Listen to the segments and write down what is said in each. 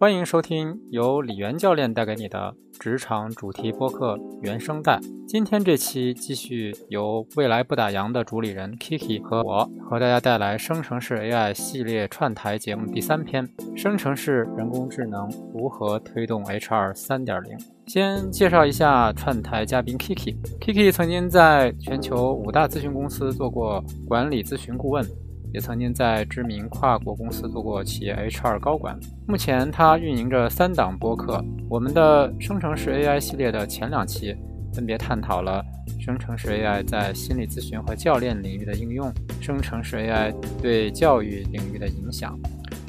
欢迎收听由李源教练带给你的职场主题播客原声带。今天这期继续由未来不打烊的主理人 Kiki 和我和大家带来生成式 AI 系列串台节目第三篇：生成式人工智能如何推动 HR 三点零。先介绍一下串台嘉宾 Kiki。Kiki 曾经在全球五大咨询公司做过管理咨询顾问。也曾经在知名跨国公司做过企业 HR 高管。目前他运营着三档播客。我们的生成式 AI 系列的前两期分别探讨了生成式 AI 在心理咨询和教练领域的应用，生成式 AI 对教育领域的影响。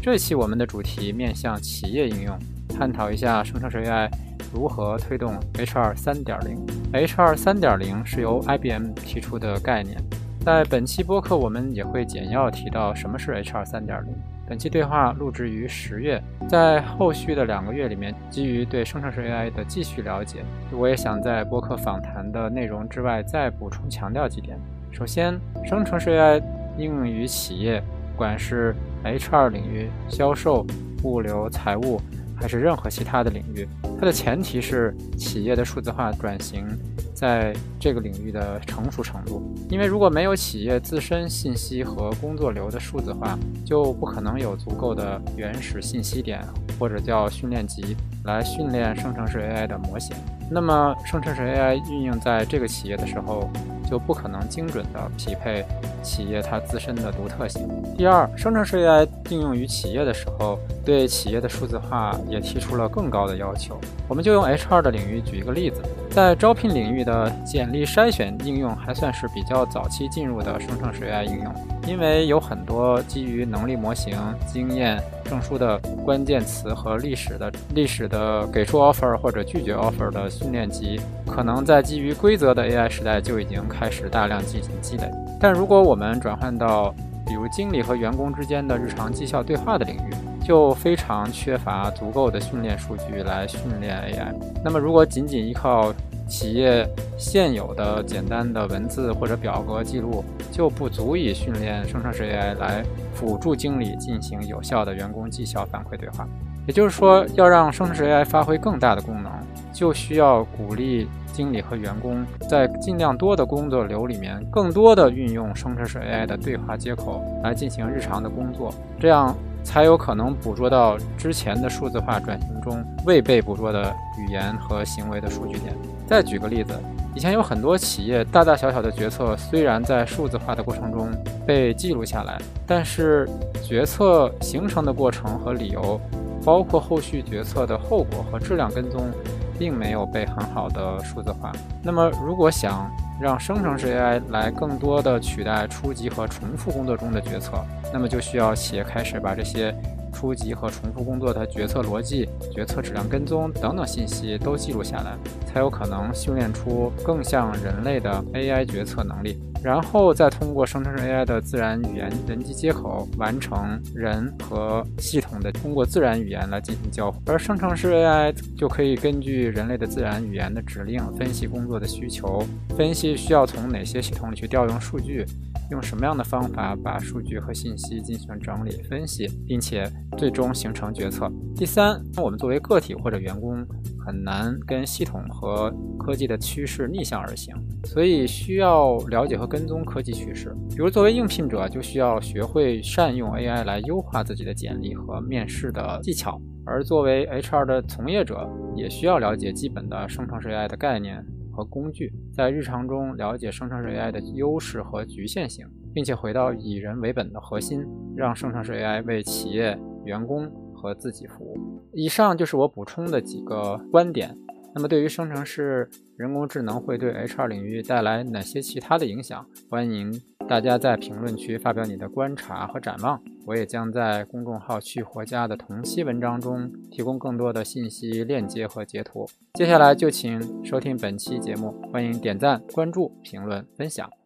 这期我们的主题面向企业应用，探讨一下生成式 AI 如何推动 HR 3.0。HR 3.0是由 IBM 提出的概念。在本期播客，我们也会简要提到什么是 HR 3.0。本期对话录制于十月，在后续的两个月里面，基于对生成式 AI 的继续了解，我也想在播客访谈的内容之外再补充强调几点。首先，生成式 AI 应用于企业，不管是 HR 领域、销售、物流、财务，还是任何其他的领域，它的前提是企业的数字化转型。在这个领域的成熟程度，因为如果没有企业自身信息和工作流的数字化，就不可能有足够的原始信息点或者叫训练集来训练生成式 AI 的模型。那么，生成式 AI 运用在这个企业的时候，就不可能精准的匹配企业它自身的独特性。第二，生成式 AI 应用于企业的时候，对企业的数字化也提出了更高的要求。我们就用 HR 的领域举一个例子。在招聘领域的简历筛选应用还算是比较早期进入的生成式 AI 应用，因为有很多基于能力模型、经验、证书的关键词和历史的历史的给出 offer 或者拒绝 offer 的训练集，可能在基于规则的 AI 时代就已经开始大量进行积累。但如果我们转换到比如经理和员工之间的日常绩效对话的领域，就非常缺乏足够的训练数据来训练 AI。那么，如果仅仅依靠企业现有的简单的文字或者表格记录，就不足以训练生成式 AI 来辅助经理进行有效的员工绩效反馈对话。也就是说，要让生成式 AI 发挥更大的功能，就需要鼓励经理和员工在尽量多的工作流里面，更多的运用生成式 AI 的对话接口来进行日常的工作，这样。才有可能捕捉到之前的数字化转型中未被捕捉的语言和行为的数据点。再举个例子，以前有很多企业大大小小的决策，虽然在数字化的过程中被记录下来，但是决策形成的过程和理由，包括后续决策的后果和质量跟踪，并没有被很好的数字化。那么，如果想让生成式 AI 来更多的取代初级和重复工作中的决策，那么就需要企业开始把这些初级和重复工作的决策逻辑、决策质量跟踪等等信息都记录下来，才有可能训练出更像人类的 AI 决策能力。然后再通过生成式 AI 的自然语言人机接口，完成人和系统的通过自然语言来进行交互，而生成式 AI 就可以根据人类的自然语言的指令，分析工作的需求，分析需要从哪些系统里去调用数据。用什么样的方法把数据和信息进行整理分析，并且最终形成决策？第三，我们作为个体或者员工，很难跟系统和科技的趋势逆向而行，所以需要了解和跟踪科技趋势。比如，作为应聘者，就需要学会善用 AI 来优化自己的简历和面试的技巧；而作为 HR 的从业者，也需要了解基本的生成式 AI 的概念。和工具在日常中了解生成式 AI 的优势和局限性，并且回到以人为本的核心，让生成式 AI 为企业、员工和自己服务。以上就是我补充的几个观点。那么，对于生成式人工智能会对 HR 领域带来哪些其他的影响？欢迎大家在评论区发表你的观察和展望。我也将在公众号“去活家”的同期文章中提供更多的信息、链接和截图。接下来就请收听本期节目，欢迎点赞、关注、评论、分享。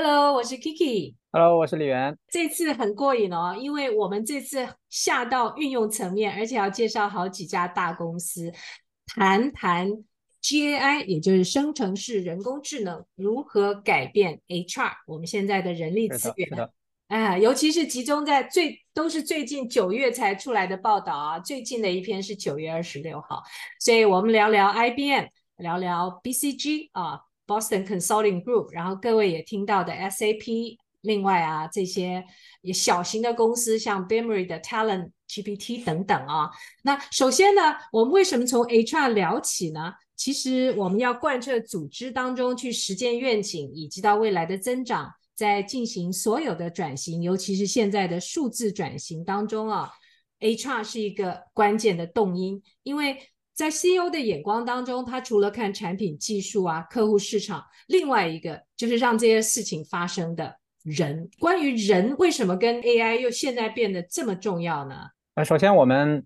Hello，我是 Kiki。Hello，我是李源。这次很过瘾哦，因为我们这次下到运用层面，而且要介绍好几家大公司，谈谈 GAI，也就是生成式人工智能如何改变 HR，我们现在的人力资源。哎，尤其是集中在最都是最近九月才出来的报道啊，最近的一篇是九月二十六号，所以我们聊聊 IBM，聊聊 BCG 啊，Boston Consulting Group，然后各位也听到的 SAP，另外啊这些小型的公司像 Beamery 的 Talent GPT 等等啊。那首先呢，我们为什么从 HR 聊起呢？其实我们要贯彻组织当中去实践愿景，以及到未来的增长。在进行所有的转型，尤其是现在的数字转型当中啊，HR 是一个关键的动因，因为在 CEO 的眼光当中，他除了看产品技术啊、客户市场，另外一个就是让这些事情发生的人。关于人，为什么跟 AI 又现在变得这么重要呢？呃，首先我们。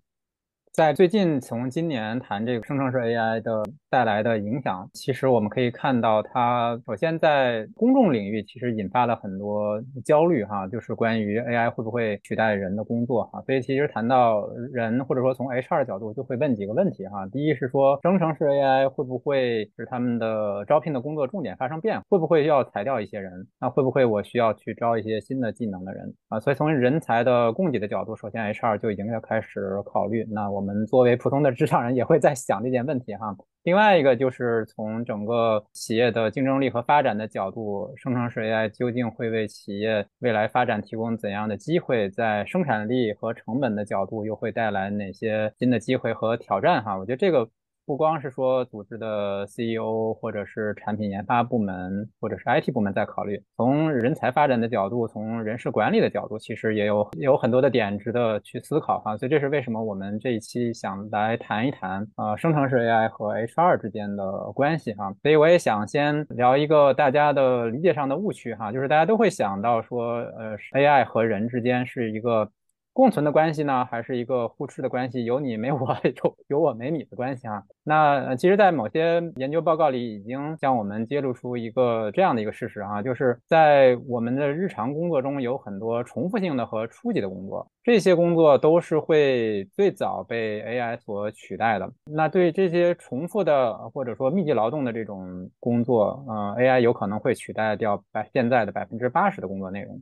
在最近，从今年谈这个生成式 AI 的带来的影响，其实我们可以看到，它首先在公众领域其实引发了很多焦虑哈，就是关于 AI 会不会取代人的工作哈。所以其实谈到人，或者说从 HR 角度，就会问几个问题哈。第一是说，生成式 AI 会不会使他们的招聘的工作重点发生变化？会不会要裁掉一些人？那会不会我需要去招一些新的技能的人啊？所以从人才的供给的角度，首先 HR 就已经要开始考虑。那我。们作为普通的职场人，也会在想这件问题哈。另外一个就是从整个企业的竞争力和发展的角度，生成式 AI 究竟会为企业未来发展提供怎样的机会？在生产力和成本的角度，又会带来哪些新的机会和挑战哈？我觉得这个。不光是说组织的 CEO 或者是产品研发部门或者是 IT 部门在考虑，从人才发展的角度，从人事管理的角度，其实也有有很多的点值得去思考哈。所以这是为什么我们这一期想来谈一谈呃生成式 AI 和 HR 之间的关系哈。所以我也想先聊一个大家的理解上的误区哈，就是大家都会想到说呃 AI 和人之间是一个。共存的关系呢，还是一个互斥的关系，有你没我，有有我没你的关系啊？那其实，在某些研究报告里，已经向我们揭露出一个这样的一个事实啊，就是在我们的日常工作中，有很多重复性的和初级的工作，这些工作都是会最早被 AI 所取代的。那对这些重复的或者说密集劳动的这种工作，嗯，AI 有可能会取代掉百现在的百分之八十的工作内容。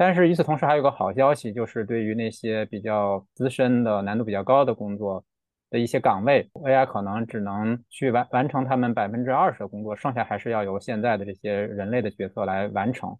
但是与此同时，还有个好消息，就是对于那些比较资深的、难度比较高的工作的一些岗位，AI 可能只能去完完成他们百分之二十的工作，剩下还是要由现在的这些人类的角色来完成。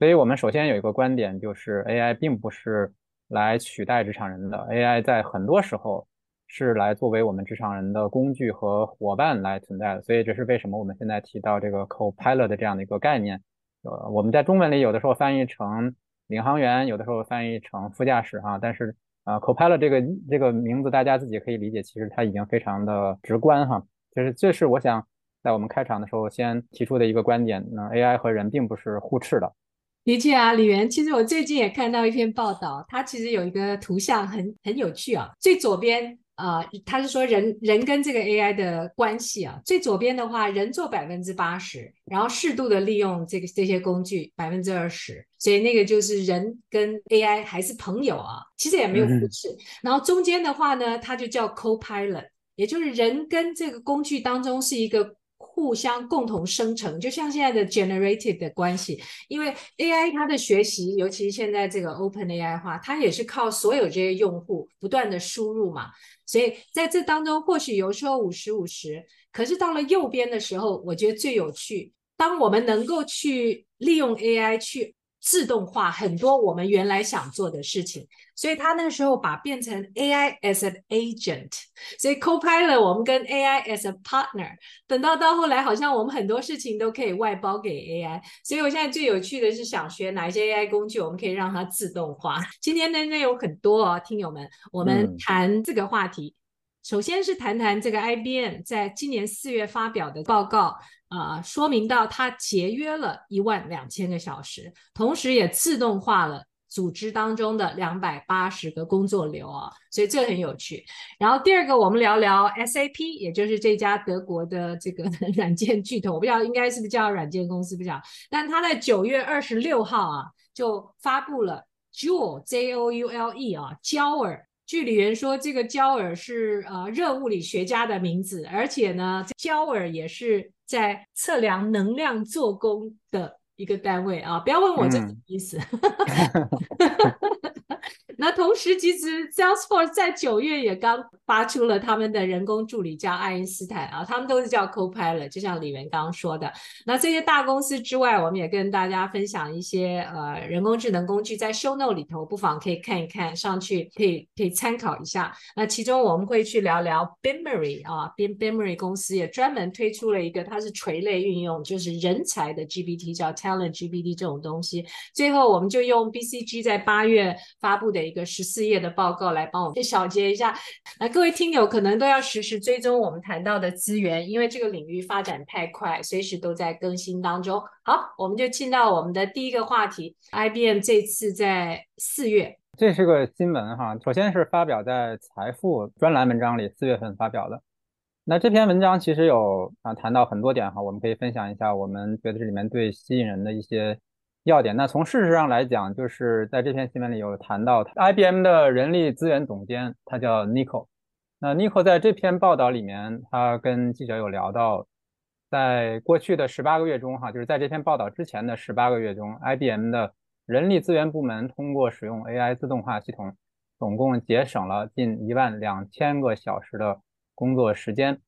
所以我们首先有一个观点，就是 AI 并不是来取代职场人的，AI 在很多时候是来作为我们职场人的工具和伙伴来存在的。所以这是为什么我们现在提到这个 Copilot 的这样的一个概念。呃，我们在中文里有的时候翻译成。领航员有的时候翻译成副驾驶哈，但是呃，Copilot 这个这个名字大家自己可以理解，其实它已经非常的直观哈。就是这是我想在我们开场的时候先提出的一个观点，那 AI 和人并不是互斥的。的确啊，李源，其实我最近也看到一篇报道，它其实有一个图像很很有趣啊，最左边。啊，他是说人人跟这个 AI 的关系啊，最左边的话，人做百分之八十，然后适度的利用这个这些工具百分之二十，所以那个就是人跟 AI 还是朋友啊，其实也没有互斥。然后中间的话呢，它就叫 Copilot，也就是人跟这个工具当中是一个。互相共同生成，就像现在的 generated 的关系，因为 AI 它的学习，尤其现在这个 Open AI 化，它也是靠所有这些用户不断的输入嘛，所以在这当中，或许有时候五十五十，可是到了右边的时候，我觉得最有趣，当我们能够去利用 AI 去。自动化很多我们原来想做的事情，所以他那时候把变成 AI as an agent，所以 Copilot 我们跟 AI as a partner，等到到后来好像我们很多事情都可以外包给 AI，所以我现在最有趣的是想学哪一些 AI 工具，我们可以让它自动化。今天的内容很多哦，听友们，我们谈这个话题，首先是谈谈这个 IBM 在今年四月发表的报告。啊，说明到它节约了一万两千个小时，同时也自动化了组织当中的两百八十个工作流啊，所以这很有趣。然后第二个，我们聊聊 SAP，也就是这家德国的这个 软件巨头，我不知道应该是不是叫软件公司，不知道。但他在九月二十六号啊，就发布了 Joule J O U L E 啊，焦耳。据理源说，这个焦耳是呃热物理学家的名字，而且呢，焦耳也是。在测量能量做工的一个单位啊，不要问我这什么意思。那同时，其实 Salesforce 在九月也刚发出了他们的人工助理，叫爱因斯坦啊，他们都是叫 Copilot，就像李元刚刚说的。那这些大公司之外，我们也跟大家分享一些呃人工智能工具，在 Show Note 里头，不妨可以看一看，上去可以可以参考一下。那其中我们会去聊聊 Bimmery 啊，Bimbary 公司也专门推出了一个，它是垂类运用，就是人才的 GPT，叫 Talent GPT 这种东西。最后，我们就用 BCG 在八月发布的。一个十四页的报告来帮我们小结一下。那各位听友可能都要实时追踪我们谈到的资源，因为这个领域发展太快，随时都在更新当中。好，我们就进到我们的第一个话题。IBM 这次在四月，这是个新闻哈。首先是发表在财富专栏文章里，四月份发表的。那这篇文章其实有啊谈到很多点哈，我们可以分享一下我们觉得这里面最吸引人的一些。要点，那从事实上来讲，就是在这篇新闻里有谈到，IBM 的人力资源总监，他叫 Nico。那 Nico 在这篇报道里面，他跟记者有聊到，在过去的十八个月中，哈，就是在这篇报道之前的十八个月中，IBM 的人力资源部门通过使用 AI 自动化系统，总共节省了近一万两千个小时的工作时间。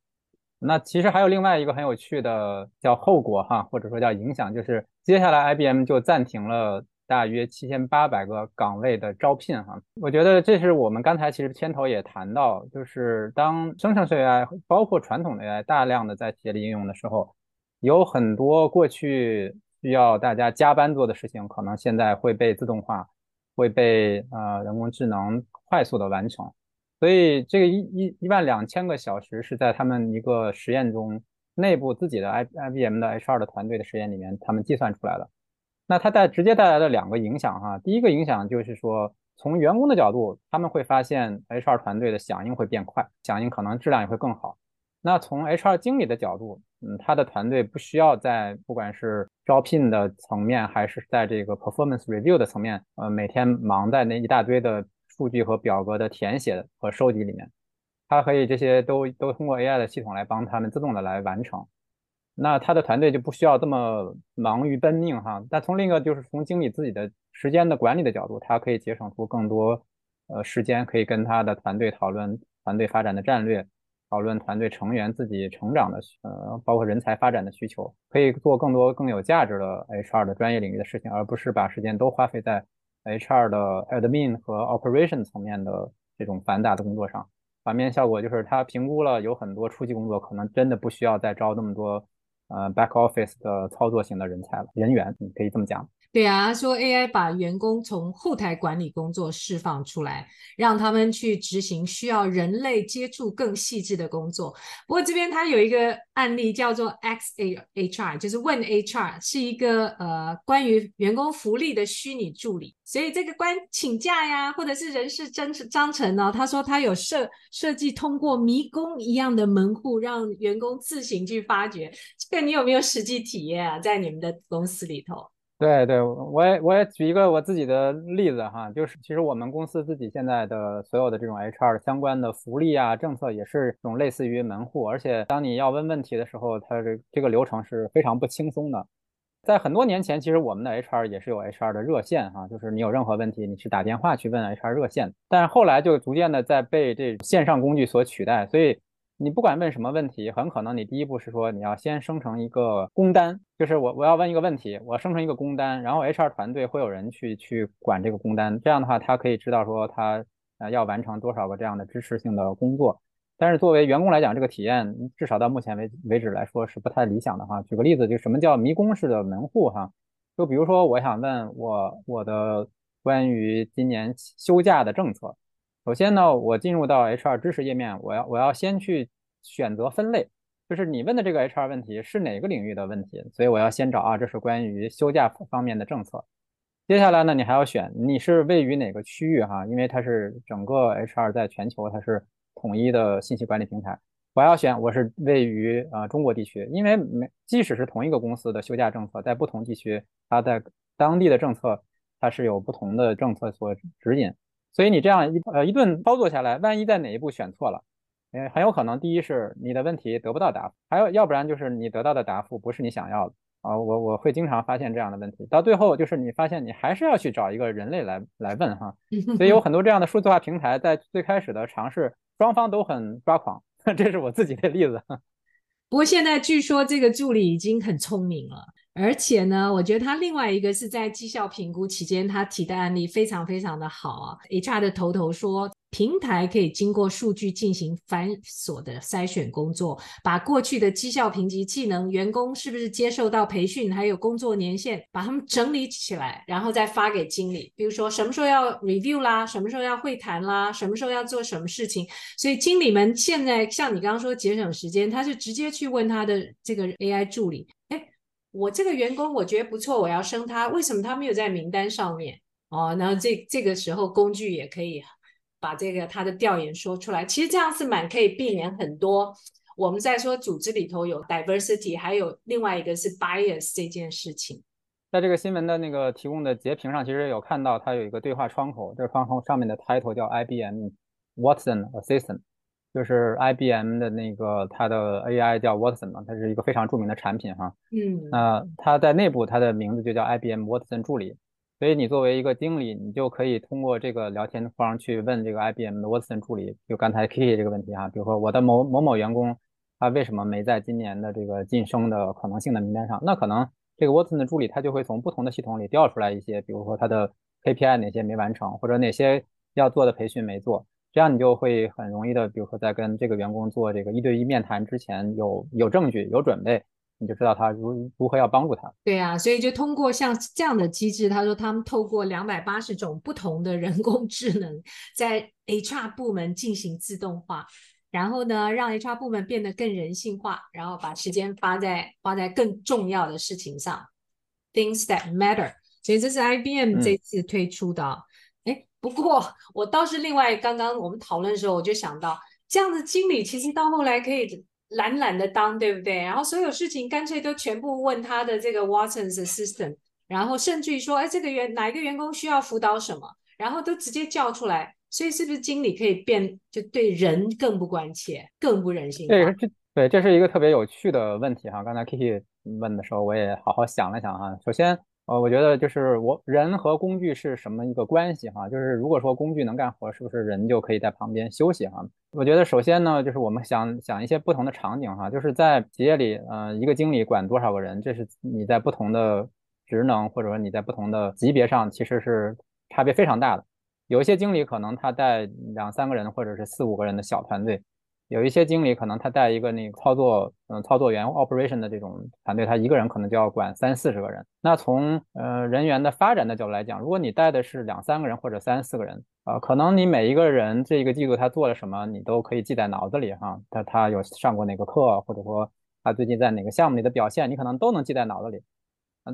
那其实还有另外一个很有趣的叫后果哈，或者说叫影响，就是接下来 IBM 就暂停了大约七千八百个岗位的招聘哈。我觉得这是我们刚才其实牵头也谈到，就是当生成式 AI 包括传统的 AI 大量的在企业里应用的时候，有很多过去需要大家加班做的事情，可能现在会被自动化，会被呃人工智能快速的完成。所以这个一一一万两千个小时是在他们一个实验中内部自己的 I I B M 的 H R 的团队的实验里面，他们计算出来了。那它带直接带来的两个影响哈，第一个影响就是说，从员工的角度，他们会发现 H R 团队的响应会变快，响应可能质量也会更好。那从 H R 经理的角度，嗯，他的团队不需要在不管是招聘的层面，还是在这个 performance review 的层面，呃，每天忙在那一大堆的。数据和表格的填写和收集里面，它可以这些都都通过 AI 的系统来帮他们自动的来完成。那他的团队就不需要这么忙于奔命哈。但从另一个就是从经理自己的时间的管理的角度，他可以节省出更多呃时间，可以跟他的团队讨论团队发展的战略，讨论团队成员自己成长的呃包括人才发展的需求，可以做更多更有价值的 HR 的专业领域的事情，而不是把时间都花费在。HR 的 admin 和 operation 层面的这种繁杂的工作上，反面效果就是他评估了有很多初级工作可能真的不需要再招那么多呃 back office 的操作型的人才了人员，你可以这么讲。对啊，说 AI 把员工从后台管理工作释放出来，让他们去执行需要人类接触更细致的工作。不过这边他有一个案例叫做 XAHR，就是问 HR，是一个呃关于员工福利的虚拟助理。所以这个关请假呀，或者是人事章章程呢，他说他有设设计通过迷宫一样的门户，让员工自行去发掘。这个你有没有实际体验啊？在你们的公司里头？对对，我也我也举一个我自己的例子哈，就是其实我们公司自己现在的所有的这种 HR 相关的福利啊政策也是这种类似于门户，而且当你要问问题的时候，它这这个流程是非常不轻松的。在很多年前，其实我们的 HR 也是有 HR 的热线哈，就是你有任何问题，你是打电话去问 HR 热线，但是后来就逐渐的在被这线上工具所取代，所以。你不管问什么问题，很可能你第一步是说你要先生成一个工单，就是我我要问一个问题，我生成一个工单，然后 HR 团队会有人去去管这个工单，这样的话他可以知道说他呃要完成多少个这样的支持性的工作。但是作为员工来讲，这个体验至少到目前为为止来说是不太理想的哈。举个例子，就什么叫迷宫式的门户哈？就比如说我想问我我的关于今年休假的政策。首先呢，我进入到 HR 知识页面，我要我要先去选择分类，就是你问的这个 HR 问题是哪个领域的问题，所以我要先找啊，这是关于休假方面的政策。接下来呢，你还要选你是位于哪个区域哈，因为它是整个 HR 在全球它是统一的信息管理平台。我要选我是位于啊中国地区，因为每即使是同一个公司的休假政策，在不同地区，它在当地的政策它是有不同的政策所指引。所以你这样一呃一顿操作下来，万一在哪一步选错了，呃很有可能第一是你的问题得不到答复，还有要不然就是你得到的答复不是你想要的啊，我我会经常发现这样的问题，到最后就是你发现你还是要去找一个人类来来问哈，所以有很多这样的数字化平台在最开始的尝试，双方都很抓狂，这是我自己的例子。不过现在据说这个助理已经很聪明了。而且呢，我觉得他另外一个是在绩效评估期间，他提的案例非常非常的好啊。HR 的头头说，平台可以经过数据进行繁琐的筛选工作，把过去的绩效评级技能、员工是不是接受到培训，还有工作年限，把他们整理起来，然后再发给经理。比如说什么时候要 review 啦，什么时候要会谈啦，什么时候要做什么事情。所以经理们现在像你刚刚说节省时间，他是直接去问他的这个 AI 助理。哎我这个员工我觉得不错，我要升他，为什么他没有在名单上面？哦，然后这这个时候工具也可以把这个他的调研说出来。其实这样是蛮可以避免很多我们在说组织里头有 diversity，还有另外一个是 bias 这件事情。在这个新闻的那个提供的截屏上，其实有看到它有一个对话窗口，这个窗口上面的 title 叫 IBM Watson Assistant。就是 IBM 的那个它的 AI 叫 Watson 嘛，它是一个非常著名的产品哈。嗯，那它在内部它的名字就叫 IBM Watson 助理，所以你作为一个经理，你就可以通过这个聊天框去问这个 IBM 的 Watson 助理，就刚才 Kiki 这个问题哈，比如说我的某某某员工，他为什么没在今年的这个晋升的可能性的名单上？那可能这个 Watson 的助理他就会从不同的系统里调出来一些，比如说他的 KPI 哪些没完成，或者哪些要做的培训没做。这样你就会很容易的，比如说在跟这个员工做这个一对一面谈之前，有有证据、有准备，你就知道他如如何要帮助他。对啊，所以就通过像这样的机制，他说他们透过两百八十种不同的人工智能，在 HR 部门进行自动化，然后呢，让 HR 部门变得更人性化，然后把时间花在花在更重要的事情上，things that matter。所以这是 IBM 这次推出的。不过，我倒是另外，刚刚我们讨论的时候，我就想到，这样的经理其实到后来可以懒懒的当，对不对？然后所有事情干脆都全部问他的这个 Watson's assistant，然后甚至于说，哎，这个员哪一个员工需要辅导什么，然后都直接叫出来。所以是不是经理可以变，就对人更不关切，更不人性？对，这对，这是一个特别有趣的问题哈。刚才 Kiki 问的时候，我也好好想了想哈。首先。呃，我觉得就是我人和工具是什么一个关系哈？就是如果说工具能干活，是不是人就可以在旁边休息哈？我觉得首先呢，就是我们想想一些不同的场景哈，就是在企业里，呃，一个经理管多少个人，这是你在不同的职能或者说你在不同的级别上其实是差别非常大的。有一些经理可能他带两三个人或者是四五个人的小团队。有一些经理可能他带一个那个操作，嗯，操作员 operation 的这种团队，他一个人可能就要管三四十个人。那从呃人员的发展的角度来讲，如果你带的是两三个人或者三四个人，啊，可能你每一个人这一个季度他做了什么，你都可以记在脑子里哈。他他有上过哪个课，或者说他最近在哪个项目里的表现，你可能都能记在脑子里。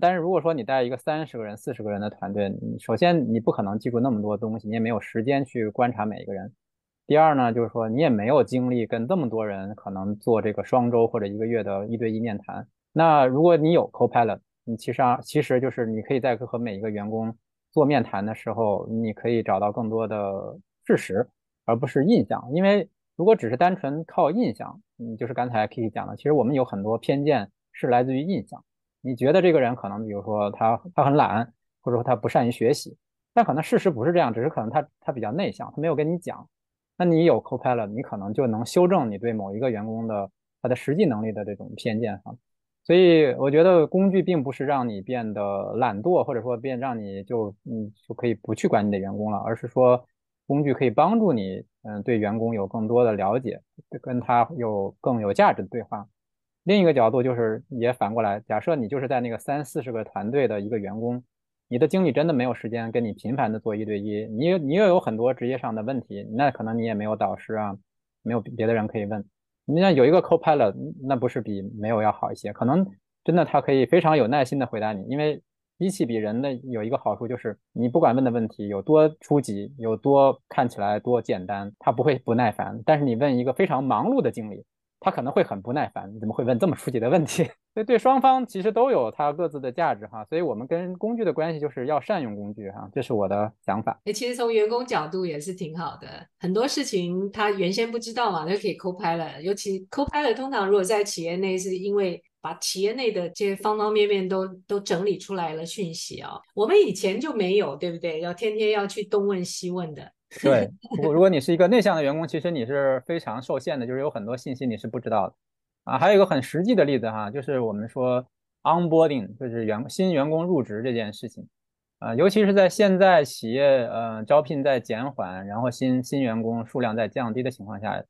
但是如果说你带一个三十个人、四十个人的团队，首先你不可能记住那么多东西，你也没有时间去观察每一个人。第二呢，就是说你也没有精力跟这么多人可能做这个双周或者一个月的一对一面谈。那如果你有 Copilot，你其实其实就是你可以在和每一个员工做面谈的时候，你可以找到更多的事实，而不是印象。因为如果只是单纯靠印象，嗯，就是刚才 Kiki 讲的，其实我们有很多偏见是来自于印象。你觉得这个人可能，比如说他他很懒，或者说他不善于学习，但可能事实不是这样，只是可能他他比较内向，他没有跟你讲。那你有 Copilot，你可能就能修正你对某一个员工的他的实际能力的这种偏见哈。所以我觉得工具并不是让你变得懒惰，或者说变让你就嗯就可以不去管你的员工了，而是说工具可以帮助你嗯对员工有更多的了解，跟他有更有价值的对话。另一个角度就是也反过来，假设你就是在那个三四十个团队的一个员工。你的经理真的没有时间跟你频繁的做一对一，你你又有很多职业上的问题，那可能你也没有导师啊，没有别的人可以问。你像有一个 Copilot，那不是比没有要好一些？可能真的他可以非常有耐心的回答你，因为机器比人的有一个好处就是，你不管问的问题有多初级，有多看起来多简单，他不会不耐烦。但是你问一个非常忙碌的经理。他可能会很不耐烦，你怎么会问这么初级的问题？所以对双方其实都有它各自的价值哈。所以我们跟工具的关系就是要善用工具哈，这是我的想法。哎，其实从员工角度也是挺好的，很多事情他原先不知道嘛，就可以 Copilot。尤其 Copilot 通常如果在企业内是因为把企业内的这些方方面面都都整理出来了讯息啊。我们以前就没有，对不对？要天天要去东问西问的。对，如果如果你是一个内向的员工，其实你是非常受限的，就是有很多信息你是不知道的啊。还有一个很实际的例子哈，就是我们说 onboarding，就是员新员工入职这件事情。啊，尤其是在现在企业呃招聘在减缓，然后新新员工数量在降低的情况下，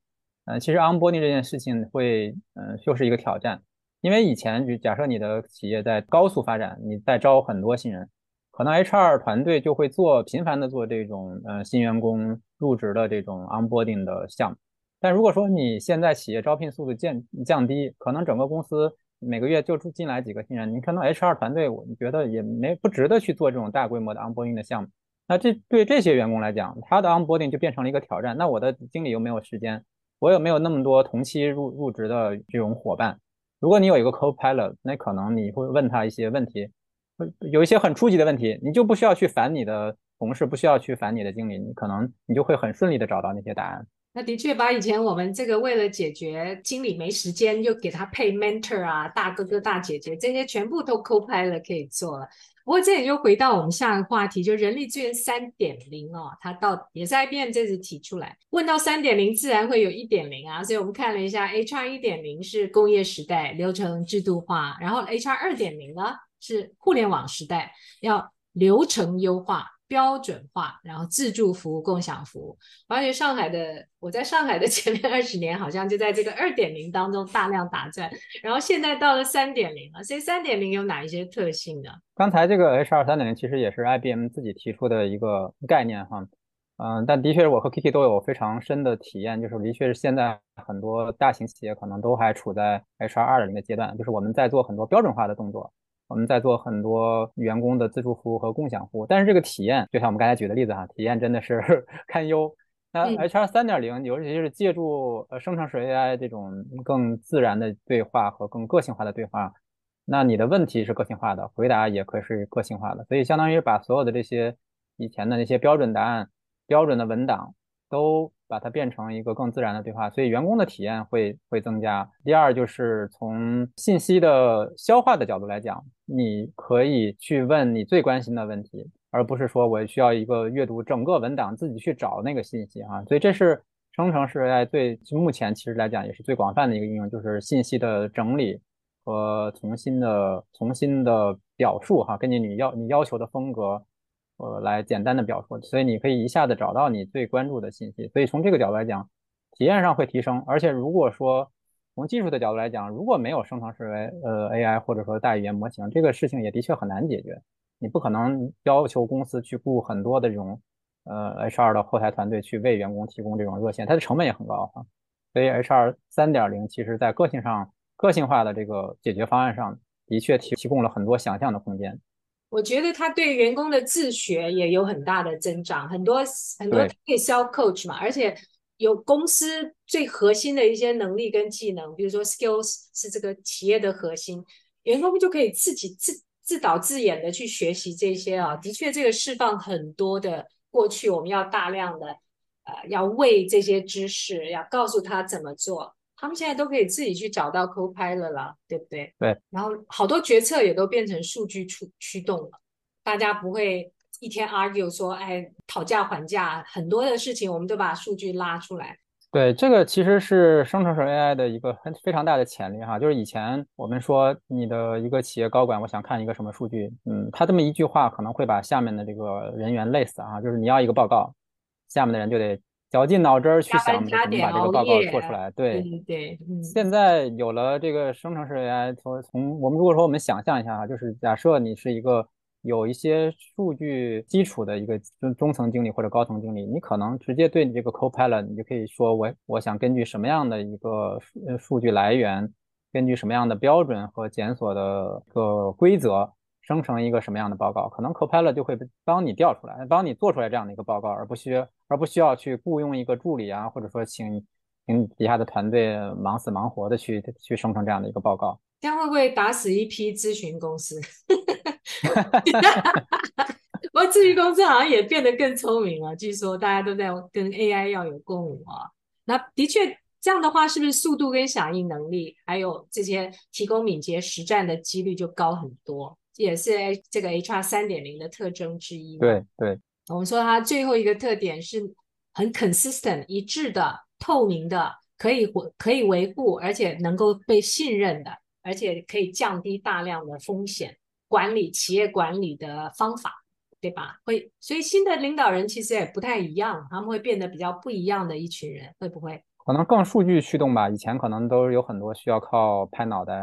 呃，其实 onboarding 这件事情会嗯又是一个挑战，因为以前就假设你的企业在高速发展，你在招很多新人，可能 HR 团队就会做频繁的做这种呃新员工入职的这种 onboarding 的项目，但如果说你现在企业招聘速度降降低，可能整个公司。每个月就进来几个新人，你可能 HR 团队，我觉得也没不值得去做这种大规模的 onboarding 的项目。那这对这些员工来讲，他的 onboarding 就变成了一个挑战。那我的经理又没有时间，我又没有那么多同期入入职的这种伙伴。如果你有一个 co-pilot，那可能你会问他一些问题，有一些很初级的问题，你就不需要去烦你的同事，不需要去烦你的经理，你可能你就会很顺利的找到那些答案。那的确把以前我们这个为了解决经理没时间，又给他配 mentor 啊，大哥哥大姐姐这些全部都抠拍了可以做了。不过这也就回到我们下一个话题，就人力资源三点零哦，它到也是 IBM 这次提出来，问到三点零自然会有一点零啊，所以我们看了一下 HR 一点零是工业时代流程制度化，然后 HR 二点零呢是互联网时代要流程优化。标准化，然后自助服务、共享服务。而且上海的，我在上海的 前面二十年，好像就在这个二点零当中大量打转。然后现在到了三点零了，所以三点零有哪一些特性呢？刚才这个 HR 三点零其实也是 IBM 自己提出的一个概念哈，嗯，但的确我和 Kiki 都有非常深的体验，就是的确是现在很多大型企业可能都还处在 HR 二点零的阶段，就是我们在做很多标准化的动作。我们在做很多员工的自助服务和共享服务，但是这个体验，就像我们刚才举的例子哈，体验真的是 堪忧。那 HR 三点零，尤其是借助呃生成式 AI 这种更自然的对话和更个性化的对话，那你的问题是个性化的，回答也可以是个性化的，所以相当于把所有的这些以前的那些标准答案、标准的文档都。把它变成一个更自然的对话，所以员工的体验会会增加。第二，就是从信息的消化的角度来讲，你可以去问你最关心的问题，而不是说我需要一个阅读整个文档自己去找那个信息啊。所以这是生成式 AI 最目前其实来讲也是最广泛的一个应用，就是信息的整理和重新的重新的表述哈，根据你要你要求的风格。呃，来简单的表述，所以你可以一下子找到你最关注的信息。所以从这个角度来讲，体验上会提升。而且如果说从技术的角度来讲，如果没有生成式呃 AI 或者说大语言模型，这个事情也的确很难解决。你不可能要求公司去雇很多的这种呃 HR 的后台团队去为员工提供这种热线，它的成本也很高啊。所以 HR 三点零其实在个性上、个性化的这个解决方案上的确提提供了很多想象的空间。我觉得他对员工的自学也有很大的增长，很多很多可以 self coach 嘛，而且有公司最核心的一些能力跟技能，比如说 skills 是这个企业的核心，员工就可以自己自自导自演的去学习这些啊，的确这个释放很多的过去我们要大量的呃要喂这些知识，要告诉他怎么做。他们现在都可以自己去找到 co-pilot 了，对不对？对。然后好多决策也都变成数据驱驱动了，大家不会一天 argue 说，哎，讨价还价，很多的事情我们都把数据拉出来。对，这个其实是生成式 AI 的一个很非常大的潜力哈。就是以前我们说你的一个企业高管，我想看一个什么数据，嗯，他这么一句话可能会把下面的这个人员累死啊。就是你要一个报告，下面的人就得。绞尽脑汁儿去想怎么把这个报告做出来。对对，现在有了这个生成式 AI，从从我们如果说我们想象一下哈，就是假设你是一个有一些数据基础的一个中中层经理或者高层经理，你可能直接对你这个 Copilot，你就可以说我我想根据什么样的一个数数据来源，根据什么样的标准和检索的个规则。生成一个什么样的报告，可能 Copilot 就会帮你调出来，帮你做出来这样的一个报告，而不需而不需要去雇佣一个助理啊，或者说请请底下的团队忙死忙活的去去生成这样的一个报告，这样会不会打死一批咨询公司？不过咨询公司好像也变得更聪明了，据说大家都在跟 AI 要有共舞啊。那的确，这样的话，是不是速度跟响应能力，还有这些提供敏捷实战的几率就高很多？也是这个 HR 三点零的特征之一。对对，我们说它最后一个特点是很 consistent 一致的、透明的，可以可以维护，而且能够被信任的，而且可以降低大量的风险管理企业管理的方法。对吧？会，所以新的领导人其实也不太一样，他们会变得比较不一样的一群人，会不会？可能更数据驱动吧。以前可能都有很多需要靠拍脑袋，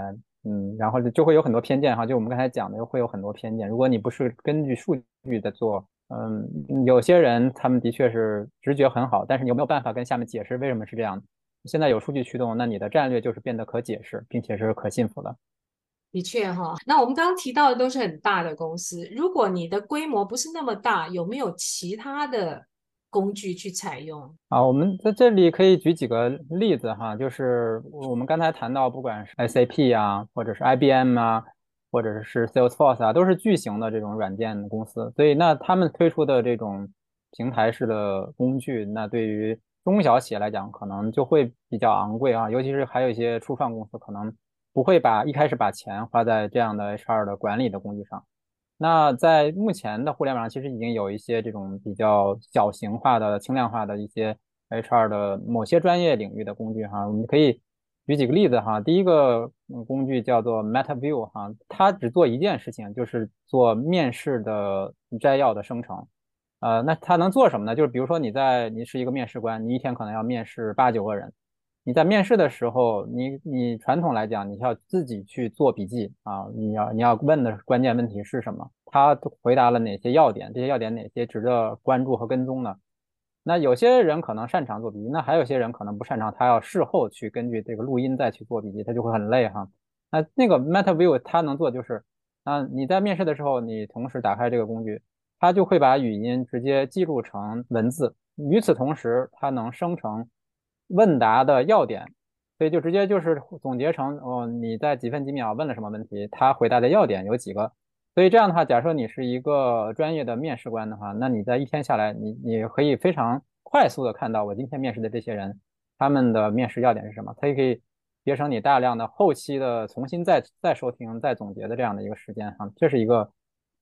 嗯，然后就会有很多偏见哈。就我们刚才讲的，又会有很多偏见。如果你不是根据数据在做，嗯，有些人他们的确是直觉很好，但是你有没有办法跟下面解释为什么是这样？现在有数据驱动，那你的战略就是变得可解释，并且是可信服的。的确哈，那我们刚刚提到的都是很大的公司。如果你的规模不是那么大，有没有其他的工具去采用？啊，我们在这里可以举几个例子哈，就是我们刚才谈到，不管是 SAP 啊，或者是 IBM 啊，或者是 Salesforce 啊，都是巨型的这种软件公司。所以那他们推出的这种平台式的工具，那对于中小企业来讲，可能就会比较昂贵啊，尤其是还有一些初创公司可能。不会把一开始把钱花在这样的 HR 的管理的工具上。那在目前的互联网上，其实已经有一些这种比较小型化的、轻量化的一些 HR 的某些专业领域的工具哈。我们可以举几个例子哈。第一个工具叫做 MetaView 哈，它只做一件事情，就是做面试的摘要的生成。呃，那它能做什么呢？就是比如说你在你是一个面试官，你一天可能要面试八九个人。你在面试的时候，你你传统来讲，你要自己去做笔记啊，你要你要问的关键问题是什么？他回答了哪些要点？这些要点哪些值得关注和跟踪呢？那有些人可能擅长做笔记，那还有些人可能不擅长，他要事后去根据这个录音再去做笔记，他就会很累哈。那那个 MetaView 它能做就是，啊，你在面试的时候，你同时打开这个工具，它就会把语音直接记录成文字，与此同时，它能生成。问答的要点，所以就直接就是总结成哦，你在几分几秒问了什么问题，他回答的要点有几个。所以这样的话，假设你是一个专业的面试官的话，那你在一天下来，你你可以非常快速的看到我今天面试的这些人，他们的面试要点是什么，它也可以节省你大量的后期的重新再再收听、再总结的这样的一个时间哈。这是一个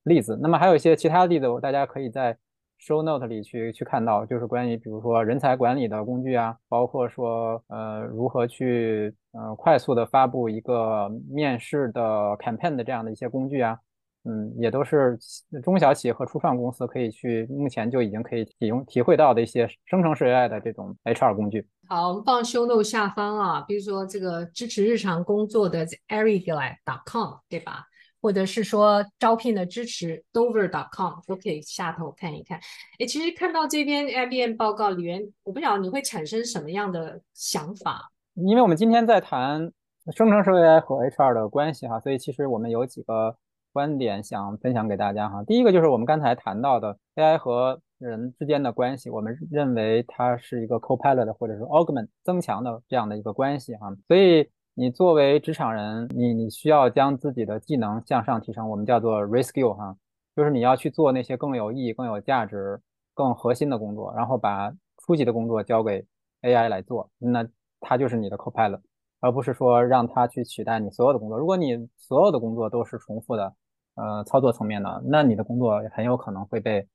例子。那么还有一些其他的例子，大家可以在。Show Note 里去去看到，就是关于比如说人才管理的工具啊，包括说呃如何去呃快速的发布一个面试的 campaign 的这样的一些工具啊，嗯，也都是中小企业和初创公司可以去目前就已经可以体用体会到的一些生成式 AI 的这种 HR 工具。好，我们放 Show Note 下方啊，比如说这个支持日常工作的 Ariglide.com，对吧？或者是说招聘的支持，Dover.com 都可以下头看一看。哎，其实看到这篇 IBM 报告里面，我不晓得你会产生什么样的想法？因为我们今天在谈生成式 AI 和 HR 的关系哈，所以其实我们有几个观点想分享给大家哈。第一个就是我们刚才谈到的 AI 和人之间的关系，我们认为它是一个 copilot 或者是 augment 增强的这样的一个关系哈，所以。你作为职场人，你你需要将自己的技能向上提升，我们叫做 reskill 哈，就是你要去做那些更有意义、更有价值、更核心的工作，然后把初级的工作交给 AI 来做，那它就是你的 copilot，而不是说让它去取代你所有的工作。如果你所有的工作都是重复的，呃，操作层面的，那你的工作很有可能会被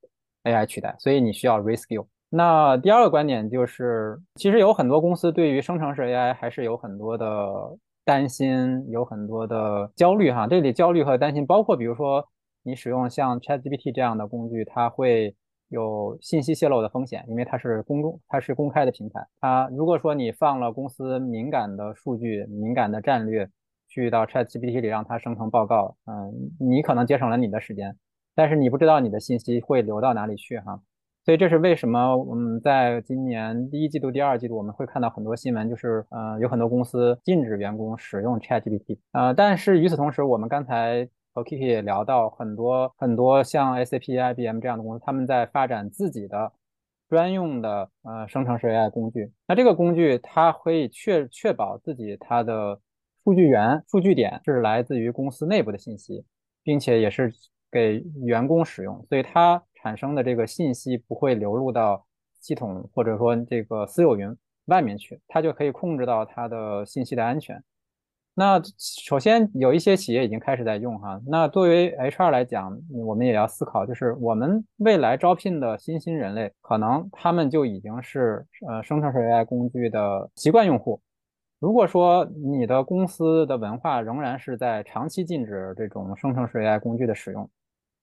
AI 取代，所以你需要 reskill。那第二个观点就是，其实有很多公司对于生成式 AI 还是有很多的担心，有很多的焦虑哈。这里焦虑和担心包括，比如说你使用像 ChatGPT 这样的工具，它会有信息泄露的风险，因为它是公众，它是公开的平台。它如果说你放了公司敏感的数据、敏感的战略去到 ChatGPT 里让它生成报告，嗯，你可能节省了你的时间，但是你不知道你的信息会流到哪里去哈。所以这是为什么我们在今年第一季度、第二季度我们会看到很多新闻，就是呃有很多公司禁止员工使用 ChatGPT。呃，但是与此同时，我们刚才和 Kiki 也聊到很多很多像 SAP、IBM 这样的公司，他们在发展自己的专用的呃生成式 AI 工具。那这个工具它可以确确保自己它的数据源、数据点是来自于公司内部的信息，并且也是给员工使用，所以它。产生的这个信息不会流入到系统或者说这个私有云，外面去，它就可以控制到它的信息的安全。那首先有一些企业已经开始在用哈，那作为 HR 来讲，我们也要思考，就是我们未来招聘的新兴人类，可能他们就已经是呃生成式 AI 工具的习惯用户。如果说你的公司的文化仍然是在长期禁止这种生成式 AI 工具的使用，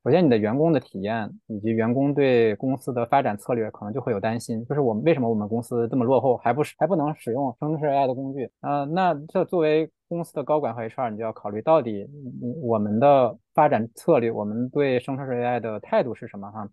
首先你的员工的体验以及员工对公司的发展策略可能就会有担心，就是我们为什么我们公司这么落后，还不是还不能使用生成式 AI 的工具？呃，那这作为公司的高管和 HR，你就要考虑到底我们的发展策略，我们对生成式 AI 的态度是什么哈？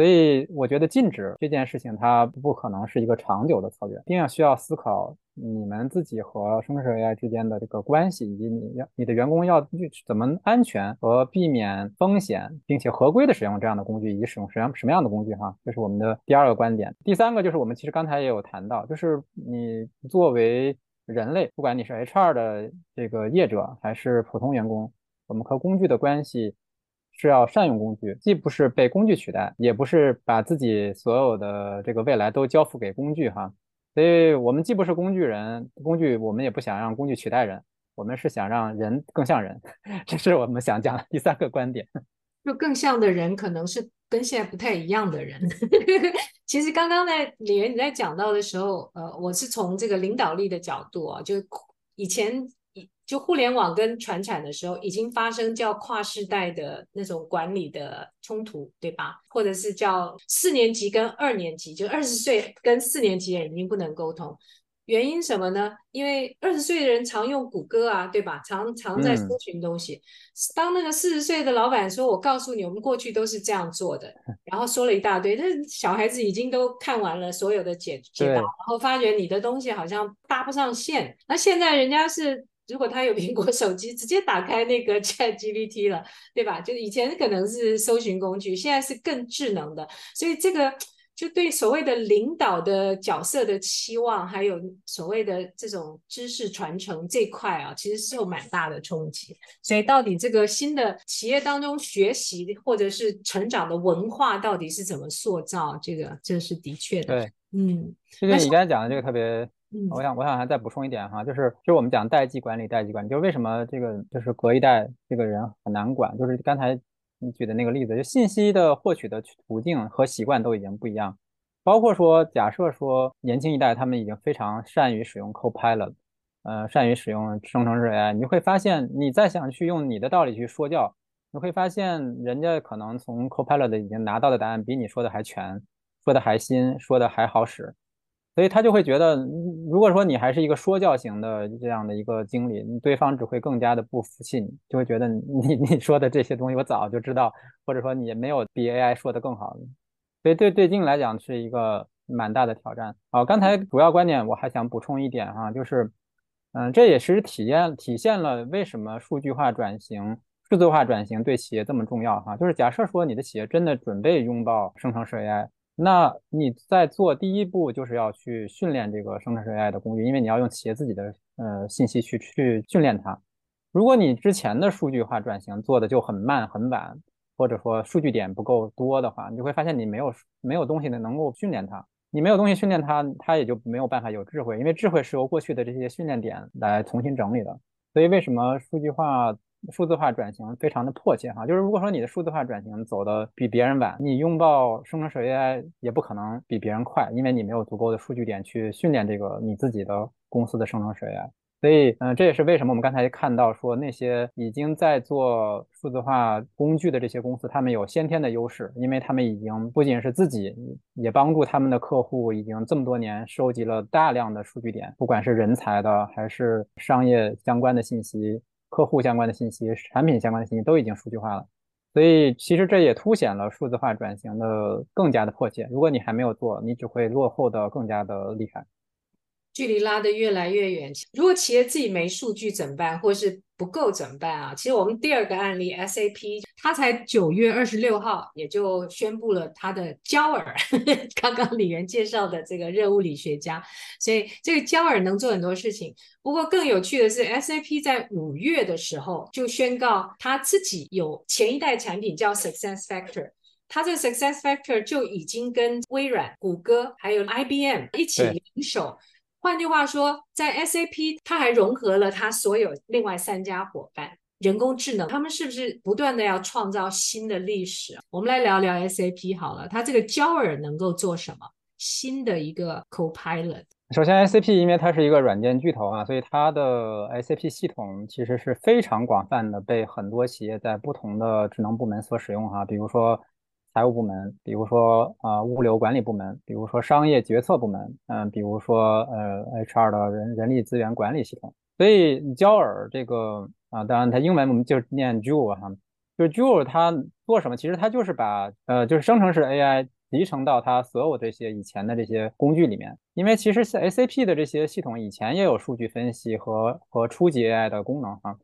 所以我觉得禁止这件事情，它不可能是一个长久的策略，一定要需要思考你们自己和生成式 AI 之间的这个关系，以及你要你的员工要怎么安全和避免风险，并且合规的使用这样的工具，以及使用什么什么样的工具哈，这是我们的第二个观点。第三个就是我们其实刚才也有谈到，就是你作为人类，不管你是 HR 的这个业者还是普通员工，我们和工具的关系。是要善用工具，既不是被工具取代，也不是把自己所有的这个未来都交付给工具哈。所以，我们既不是工具人，工具我们也不想让工具取代人，我们是想让人更像人，这是我们想讲的第三个观点。就更像的人，可能是跟现在不太一样的人。其实刚刚在李源你在讲到的时候，呃，我是从这个领导力的角度啊，就以前。就互联网跟传产的时候，已经发生叫跨世代的那种管理的冲突，对吧？或者是叫四年级跟二年级，就二十岁跟四年级的人已经不能沟通。原因什么呢？因为二十岁的人常用谷歌啊，对吧？常常在搜寻东西。当那个四十岁的老板说：“我告诉你，我们过去都是这样做的。”然后说了一大堆，那小孩子已经都看完了所有的解解答，然后发觉你的东西好像搭不上线。那现在人家是。如果他有苹果手机，直接打开那个 Chat GPT 了，对吧？就以前可能是搜寻工具，现在是更智能的，所以这个就对所谓的领导的角色的期望，还有所谓的这种知识传承这块啊，其实是有蛮大的冲击。所以到底这个新的企业当中学习或者是成长的文化到底是怎么塑造？这个这是的确的。对，嗯，其实你刚才讲的这个特别。我想，我想还再补充一点哈，就是，就是我们讲代际管理，代际管理，就是为什么这个就是隔一代这个人很难管，就是刚才你举的那个例子，就信息的获取的途径和习惯都已经不一样，包括说，假设说年轻一代他们已经非常善于使用 Copilot，呃，善于使用生成式 AI，你会发现，你再想去用你的道理去说教，你会发现人家可能从 Copilot 已经拿到的答案比你说的还全，说的还新，说的还好使。所以他就会觉得，如果说你还是一个说教型的这样的一个经理，对方只会更加的不服气你，就会觉得你 你说的这些东西我早就知道，或者说你没有比 AI 说的更好。所以对对经理来讲是一个蛮大的挑战。好，刚才主要观点我还想补充一点哈，就是，嗯，这也是体验体现了为什么数据化转型、数字化转型对企业这么重要哈。就是假设说你的企业真的准备拥抱生成式 AI。那你在做第一步，就是要去训练这个生成 AI 的工具，因为你要用企业自己的呃信息去去训练它。如果你之前的数据化转型做的就很慢很晚，或者说数据点不够多的话，你就会发现你没有没有东西能能够训练它。你没有东西训练它，它也就没有办法有智慧，因为智慧是由过去的这些训练点来重新整理的。所以为什么数据化？数字化转型非常的迫切哈，就是如果说你的数字化转型走的比别人晚，你拥抱生成式 AI 也不可能比别人快，因为你没有足够的数据点去训练这个你自己的公司的生成式 AI。所以，嗯，这也是为什么我们刚才看到说那些已经在做数字化工具的这些公司，他们有先天的优势，因为他们已经不仅是自己，也帮助他们的客户已经这么多年收集了大量的数据点，不管是人才的还是商业相关的信息。客户相关的信息、产品相关的信息都已经数据化了，所以其实这也凸显了数字化转型的更加的迫切。如果你还没有做，你只会落后的更加的厉害。距离拉得越来越远。如果企业自己没数据怎么办，或是不够怎么办啊？其实我们第二个案例，SAP，它才九月二十六号也就宣布了它的焦耳，刚刚李源介绍的这个热物理学家，所以这个焦耳能做很多事情。不过更有趣的是，SAP 在五月的时候就宣告它自己有前一代产品叫 Success Factor。它这个 Success Factor 就已经跟微软、谷歌还有 IBM 一起联手。换句话说，在 SAP 它还融合了它所有另外三家伙伴。人工智能，他们是不是不断的要创造新的历史？我们来聊聊 SAP 好了，它这个焦耳能够做什么？新的一个 Copilot。首先，SAP 因为它是一个软件巨头啊，所以它的 SAP 系统其实是非常广泛的，被很多企业在不同的智能部门所使用哈。比如说财务部门，比如说啊物流管理部门，比如说商业决策部门，嗯，比如说呃 HR 的人人力资源管理系统。所以焦耳这个啊，当然它英文我们就念 j u l 哈，就是 j u l 它做什么？其实它就是把呃就是生成式 AI。集成到它所有这些以前的这些工具里面，因为其实 SAP 的这些系统以前也有数据分析和和初级 AI 的功能啊，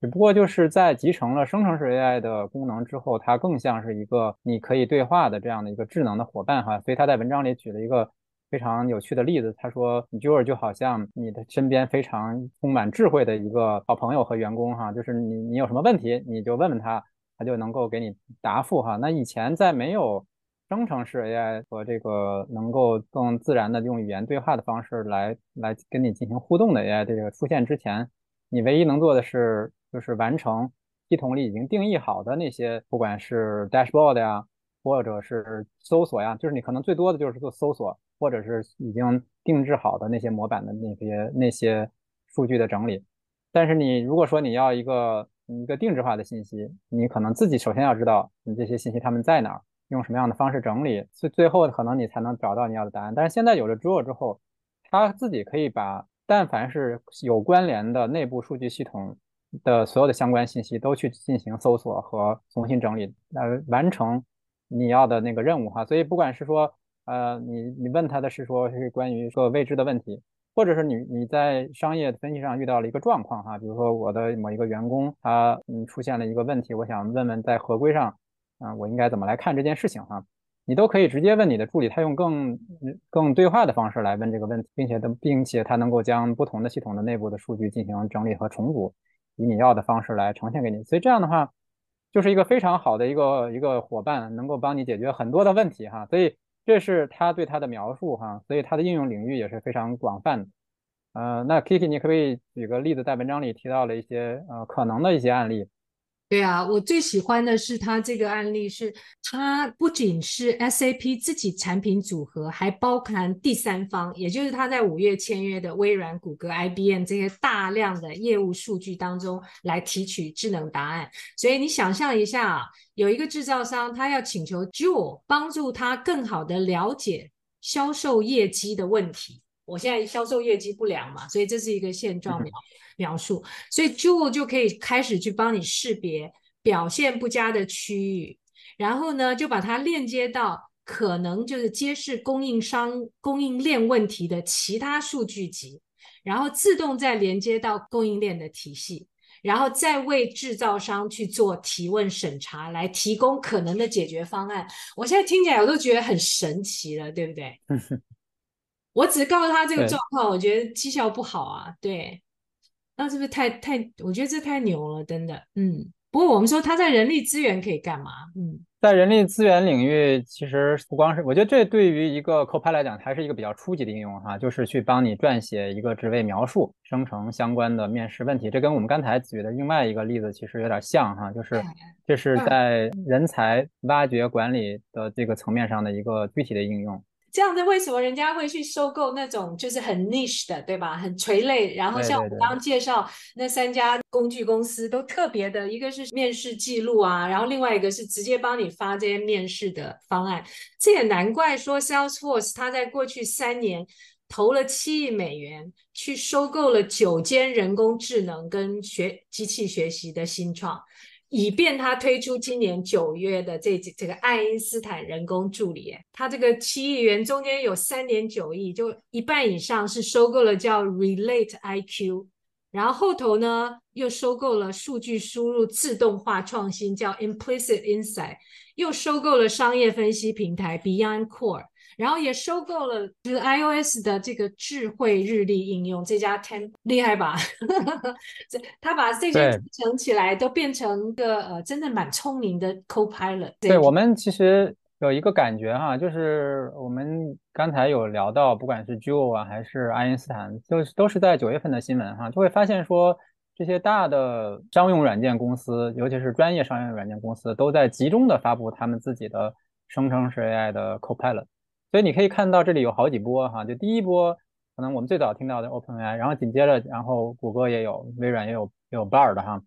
只不过就是在集成了生成式 AI 的功能之后，它更像是一个你可以对话的这样的一个智能的伙伴哈。所以他在文章里举了一个非常有趣的例子，他说 j o r 就好像你的身边非常充满智慧的一个好朋友和员工哈，就是你你有什么问题你就问问他，他就能够给你答复哈。那以前在没有生成式 AI 和这个能够更自然的用语言对话的方式来来跟你进行互动的 AI 这个出现之前，你唯一能做的是就是完成系统里已经定义好的那些，不管是 dashboard 呀，或者是搜索呀，就是你可能最多的就是做搜索，或者是已经定制好的那些模板的那些那些数据的整理。但是你如果说你要一个一个定制化的信息，你可能自己首先要知道你这些信息它们在哪儿。用什么样的方式整理，最最后可能你才能找到你要的答案。但是现在有了 Joule 之后，它自己可以把但凡是有关联的内部数据系统的所有的相关信息都去进行搜索和重新整理，呃，完成你要的那个任务哈。所以不管是说，呃，你你问他的是说是关于说未知的问题，或者是你你在商业分析上遇到了一个状况哈，比如说我的某一个员工他嗯出现了一个问题，我想问问在合规上。啊，我应该怎么来看这件事情哈？你都可以直接问你的助理，他用更更对话的方式来问这个问题，并且的，并且他能够将不同的系统的内部的数据进行整理和重组，以你要的方式来呈现给你。所以这样的话，就是一个非常好的一个一个伙伴，能够帮你解决很多的问题哈。所以这是他对他的描述哈。所以他的应用领域也是非常广泛的。呃，那 Kiki，你可不可以举个例子，在文章里提到了一些呃可能的一些案例？对啊，我最喜欢的是它这个案例，是它不仅是 SAP 自己产品组合，还包含第三方，也就是他在五月签约的微软、谷歌、IBM 这些大量的业务数据当中来提取智能答案。所以你想象一下，有一个制造商，他要请求 Joule 帮助他更好的了解销售业绩的问题。我现在销售业绩不良嘛，所以这是一个现状描。描述，所以 Joule 就可以开始去帮你识别表现不佳的区域，然后呢，就把它链接到可能就是揭示供应商供应链问题的其他数据集，然后自动再连接到供应链的体系，然后再为制造商去做提问审查，来提供可能的解决方案。我现在听起来我都觉得很神奇了，对不对？我只告诉他这个状况，我觉得绩效不好啊，对。那是不是太太？我觉得这太牛了，真的。嗯，不过我们说他在人力资源可以干嘛？嗯，在人力资源领域，其实不光是，我觉得这对于一个 Copilot 来讲，还是一个比较初级的应用哈，就是去帮你撰写一个职位描述，生成相关的面试问题。这跟我们刚才举的另外一个例子其实有点像哈，就是这是在人才挖掘管理的这个层面上的一个具体的应用。这样子，为什么人家会去收购那种就是很 niche 的，对吧？很垂类。然后像我刚刚介绍那三家工具公司都特别的，一个是面试记录啊，然后另外一个是直接帮你发这些面试的方案。这也难怪说 Salesforce 它在过去三年投了七亿美元去收购了九间人工智能跟学机器学习的新创。以便他推出今年九月的这这个爱因斯坦人工助理，他这个七亿元中间有三点九亿，就一半以上是收购了叫 Relate IQ，然后后头呢又收购了数据输入自动化创新叫 Implicit Insight，又收购了商业分析平台 Beyond Core，然后也收购了就是 iOS 的这个智慧日历应用，这家 Ten 厉害吧？这他把这些组成起来，都变成一个呃，真的蛮聪明的 Copilot。对我们其实有一个感觉哈，就是我们刚才有聊到，不管是 Joule 啊，还是爱因斯坦，就是都是在九月份的新闻哈，就会发现说。这些大的商用软件公司，尤其是专业商用软件公司，都在集中的发布他们自己的生成式 AI 的 Copilot。所以你可以看到这里有好几波哈，就第一波可能我们最早听到的 OpenAI，然后紧接着，然后谷歌也有，微软也有，也有 Bard 哈，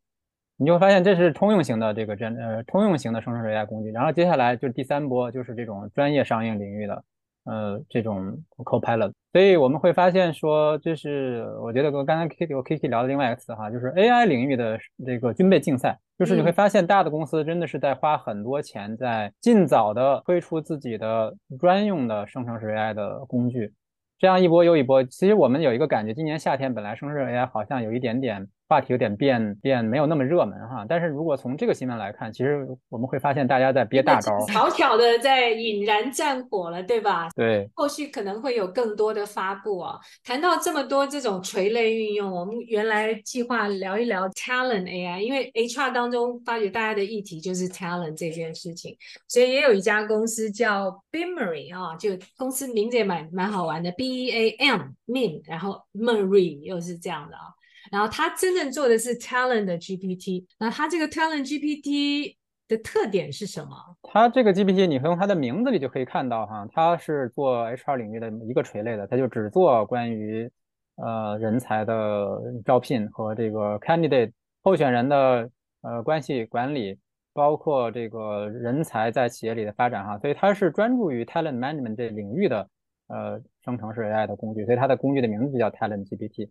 你就发现这是通用型的这个真呃通用型的生成 AI 工具。然后接下来就是第三波，就是这种专业商业领域的。呃，这种 Copilot，所以我们会发现说，这是我觉得跟刚才 K 我 K K 聊的另外一个词哈，就是 AI 领域的这个军备竞赛，就是你会发现大的公司真的是在花很多钱在尽早的推出自己的专用的生成式 AI 的工具，这样一波又一波。其实我们有一个感觉，今年夏天本来生成式 AI 好像有一点点。话题有点变变没有那么热门哈，但是如果从这个新闻来看，其实我们会发现大家在憋大招，巧巧的在引燃战火了，对吧？对，后续可能会有更多的发布啊。谈到这么多这种垂类运用，我们原来计划聊一聊 talent AI，因为 HR 当中发觉大家的议题就是 talent 这件事情，所以也有一家公司叫 Beamery 啊，就公司名字也蛮蛮好玩的，B E A M Min，然后 Marie 又是这样的啊。然后他真正做的是 Talent 的 GPT，那它这个 Talent GPT 的特点是什么？它这个 GPT 你从它的名字里就可以看到哈，它是做 HR 领域的一个垂类的，它就只做关于呃人才的招聘和这个 candidate 候选人的呃关系管理，包括这个人才在企业里的发展哈，所以它是专注于 Talent Management 这领域的呃生成式 AI 的工具，所以它的工具的名字就叫 Talent GPT。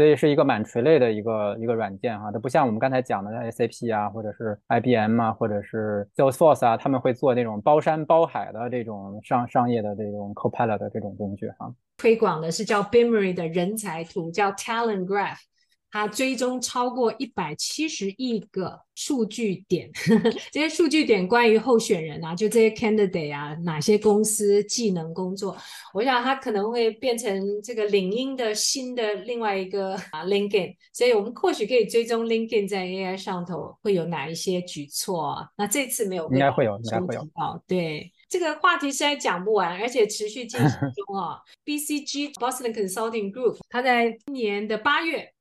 所以是一个蛮垂类的一个一个软件哈，它不像我们刚才讲的 SAP 啊，或者是 IBM 啊，或者是 Salesforce 啊，他们会做那种包山包海的这种商商业的这种 Copilot 的这种工具哈。推广的是叫 Bimery 的人才图，叫 Talent Graph。它追踪超过一百七十亿个数据点呵呵，这些数据点关于候选人啊，就这些 candidate 啊，哪些公司技能工作，我想它可能会变成这个领英的新的另外一个啊 LinkedIn，所以我们或许可以追踪 LinkedIn 在 AI 上头会有哪一些举措。那这次没有，应该会有，应该会有。对，这个话题实在讲不完，而且持续进行中啊。BCG Boston Consulting Group，它在今年的八月。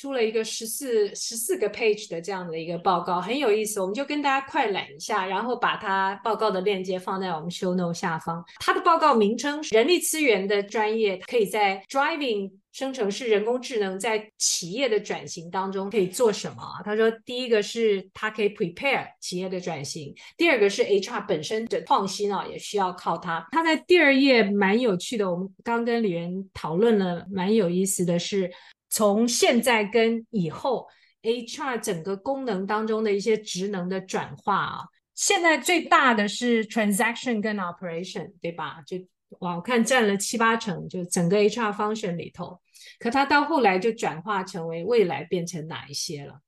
出了一个十四十四个 page 的这样的一个报告，很有意思，我们就跟大家快览一下，然后把它报告的链接放在我们 show note 下方。它的报告名称人力资源的专业可以在 driving 生成式人工智能在企业的转型当中可以做什么？他说，第一个是它可以 prepare 企业的转型，第二个是 HR 本身的创新啊，也需要靠它。它在第二页蛮有趣的，我们刚跟李源讨论了，蛮有意思的是。从现在跟以后，HR 整个功能当中的一些职能的转化啊，现在最大的是 transaction 跟 operation，对吧？就，我看占了七八成，就整个 HR function 里头。可它到后来就转化成为未来变成哪一些了？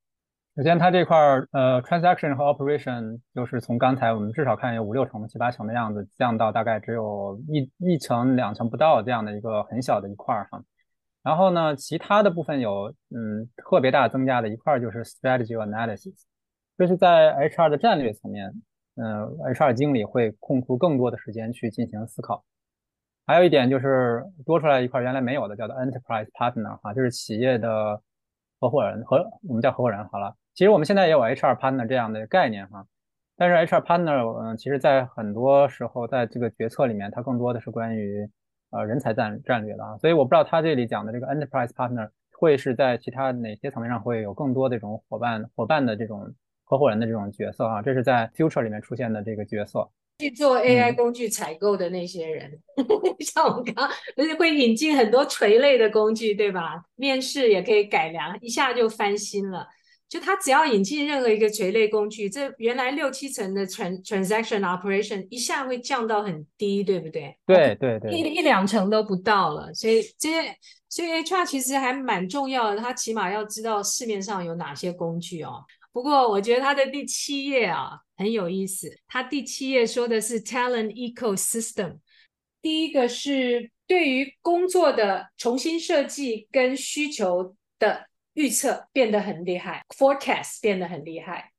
首先，它这块儿呃 transaction 和 operation 就是从刚才我们至少看有五六成、七八成的样子，降到大概只有一一成、两成不到这样的一个很小的一块儿哈。然后呢，其他的部分有，嗯，特别大增加的一块就是 strategy analysis，就是在 HR 的战略层面，嗯，HR 经理会空出更多的时间去进行思考。还有一点就是多出来一块原来没有的，叫做 enterprise partner 哈，就是企业的合伙人和我们叫合伙人好了。其实我们现在也有 HR partner 这样的概念哈，但是 HR partner，嗯，其实在很多时候在这个决策里面，它更多的是关于。呃，人才战战略的啊，所以我不知道他这里讲的这个 enterprise partner 会是在其他哪些层面上会有更多这种伙伴伙伴的这种合伙人的这种角色啊，这是在 future 里面出现的这个角色。去做 AI 工具采购的那些人，像我们刚，而且会引进很多垂类的工具，对吧？面试也可以改良，一下就翻新了。就他只要引进任何一个垂类工具，这原来六七成的 trans transaction operation 一下会降到很低，对不对？对对对，一一两成都不到了。所以这些，所以 HR 其实还蛮重要的，他起码要知道市面上有哪些工具哦。不过我觉得他的第七页啊很有意思，他第七页说的是 talent ecosystem。第一个是对于工作的重新设计跟需求的预测变得很厉害，forecast 变得很厉害。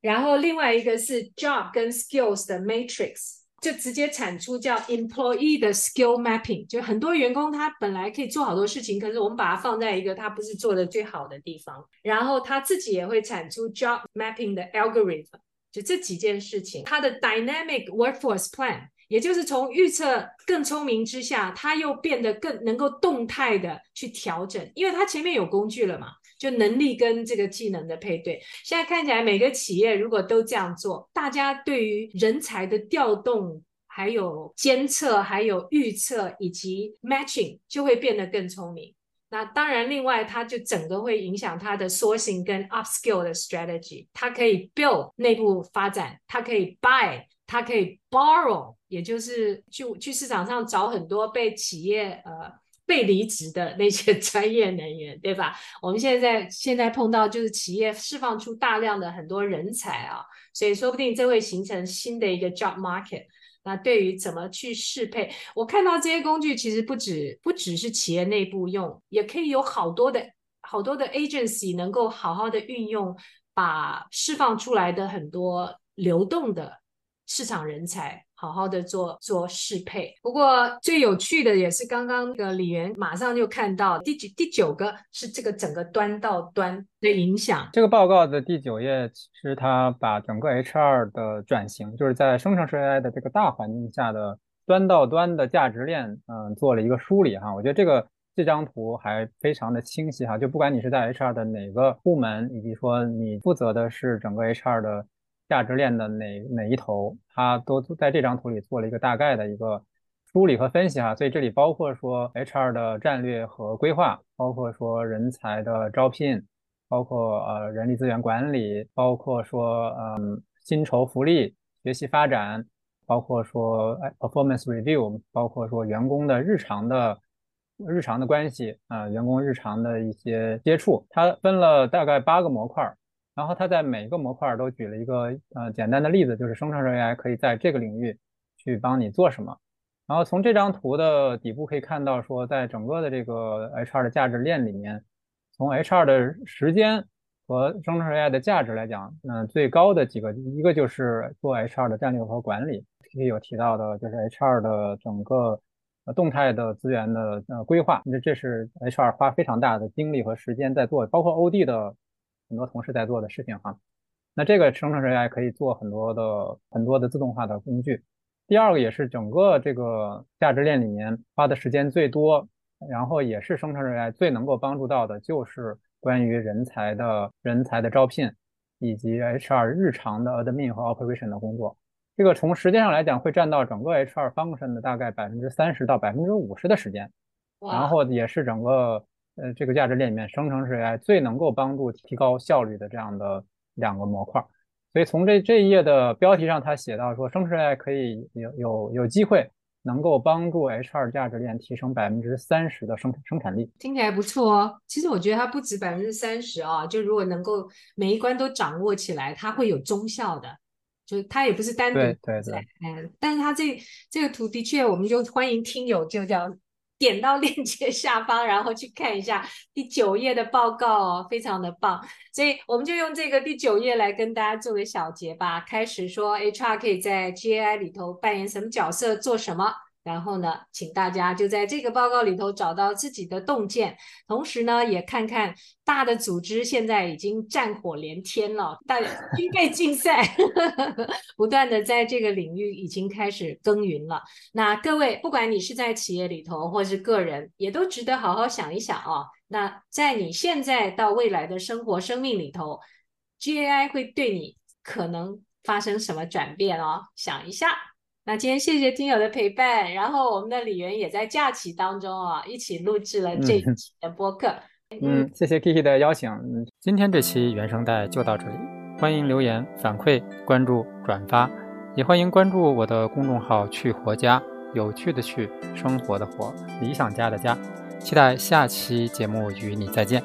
然后另外一个是 job 跟 skills 的 matrix，就直接产出叫 employee 的 skill mapping，就很多员工他本来可以做好多事情，可是我们把它放在一个他不是做的最好的地方，然后他自己也会产出 job mapping 的 algorithm，就这几件事情，它的 dynamic workforce plan。也就是从预测更聪明之下，它又变得更能够动态的去调整，因为它前面有工具了嘛，就能力跟这个技能的配对。现在看起来，每个企业如果都这样做，大家对于人才的调动、还有监测、还有预测以及 matching 就会变得更聪明。那当然，另外它就整个会影响它的 sourcing 跟 upskill 的 strategy。它可以 build 内部发展，它可以 buy。他可以 borrow，也就是去去市场上找很多被企业呃被离职的那些专业人员，对吧？我们现在现在碰到就是企业释放出大量的很多人才啊，所以说不定这会形成新的一个 job market。那对于怎么去适配，我看到这些工具其实不止不只是企业内部用，也可以有好多的好多的 agency 能够好好的运用，把释放出来的很多流动的。市场人才好好的做做适配，不过最有趣的也是刚刚那个李源马上就看到第九第九个是这个整个端到端的影响。这个报告的第九页其实它把整个 HR 的转型，就是在生成式 AI 的这个大环境下的端到端的价值链，嗯，做了一个梳理哈。我觉得这个这张图还非常的清晰哈，就不管你是在 HR 的哪个部门，以及说你负责的是整个 HR 的。价值链的哪哪一头，它都在这张图里做了一个大概的一个梳理和分析哈，所以这里包括说 HR 的战略和规划，包括说人才的招聘，包括呃人力资源管理，包括说嗯薪酬福利、学习发展，包括说 performance review，包括说员工的日常的日常的关系啊，员工日常的一些接触，它分了大概八个模块。然后他在每一个模块都举了一个呃简单的例子，就是生成式 AI 可以在这个领域去帮你做什么。然后从这张图的底部可以看到，说在整个的这个 HR 的价值链里面，从 HR 的时间和生成式 AI 的价值来讲，那最高的几个，一个就是做 HR 的战略和管理，K 有提到的就是 HR 的整个呃动态的资源的呃规划，那这是 HR 花非常大的精力和时间在做，包括 OD 的。很多同事在做的事情哈，那这个生成式 AI 可以做很多的很多的自动化的工具。第二个也是整个这个价值链里面花的时间最多，然后也是生成式 AI 最能够帮助到的，就是关于人才的人才的招聘以及 HR 日常的 admin 和 operation 的工作。这个从时间上来讲，会占到整个 HR function 的大概百分之三十到百分之五十的时间，然后也是整个。呃，这个价值链里面，生成式 AI 最能够帮助提高效率的这样的两个模块。所以从这这一页的标题上，他写到说，生成式 AI 可以有有有机会能够帮助 HR 价值链提升百分之三十的生生产力。听起来不错哦。其实我觉得它不止百分之三十啊，就如果能够每一关都掌握起来，它会有中效的。就它也不是单独对对对，嗯，但是它这这个图的确，我们就欢迎听友就叫。点到链接下方，然后去看一下第九页的报告哦，非常的棒。所以我们就用这个第九页来跟大家做个小结吧。开始说 HR 可以在 GAI 里头扮演什么角色，做什么。然后呢，请大家就在这个报告里头找到自己的洞见，同时呢，也看看大的组织现在已经战火连天了，大军 备竞赛，不断的在这个领域已经开始耕耘了。那各位，不管你是在企业里头，或是个人，也都值得好好想一想啊。那在你现在到未来的生活、生命里头，GAI 会对你可能发生什么转变哦？想一下。那今天谢谢听友的陪伴，然后我们的李源也在假期当中啊，一起录制了这一期的播客。嗯，谢谢 Kiki 的邀请。嗯，今天这期原声带就到这里，欢迎留言反馈、关注、转发，也欢迎关注我的公众号“去活家”，有趣的去，生活的活，理想家的家。期待下期节目与你再见。